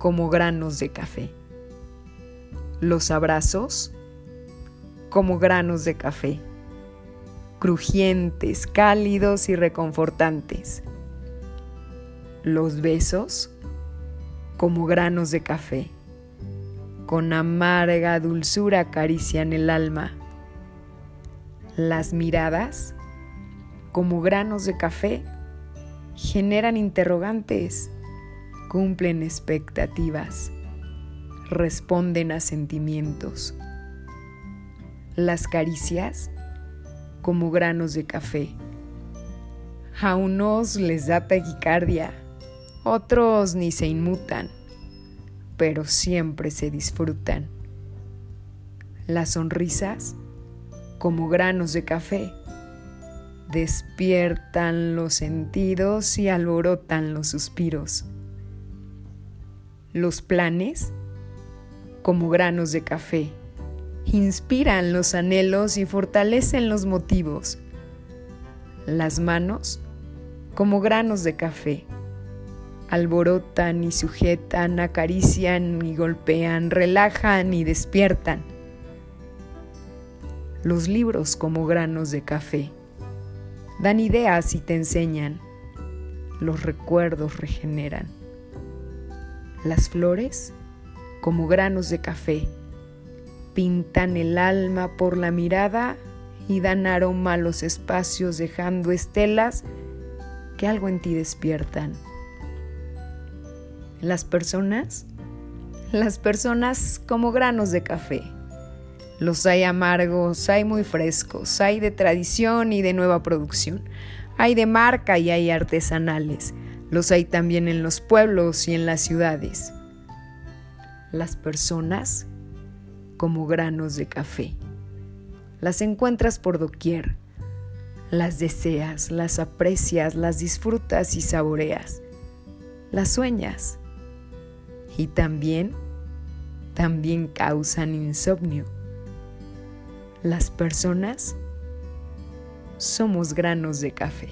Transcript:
como granos de café. Los abrazos como granos de café, crujientes, cálidos y reconfortantes. Los besos como granos de café, con amarga dulzura acarician el alma. Las miradas como granos de café generan interrogantes, cumplen expectativas, responden a sentimientos. Las caricias como granos de café. A unos les da taquicardia, otros ni se inmutan, pero siempre se disfrutan. Las sonrisas como granos de café despiertan los sentidos y alborotan los suspiros. Los planes, como granos de café, inspiran los anhelos y fortalecen los motivos. Las manos, como granos de café, alborotan y sujetan, acarician y golpean, relajan y despiertan. Los libros como granos de café Dan ideas y te enseñan. Los recuerdos regeneran. Las flores, como granos de café, pintan el alma por la mirada y dan aroma a los espacios dejando estelas que algo en ti despiertan. Las personas, las personas como granos de café los hay amargos, hay muy frescos, hay de tradición y de nueva producción. Hay de marca y hay artesanales. Los hay también en los pueblos y en las ciudades. Las personas como granos de café. Las encuentras por doquier. Las deseas, las aprecias, las disfrutas y saboreas. Las sueñas. Y también, también causan insomnio las personas somos granos de café.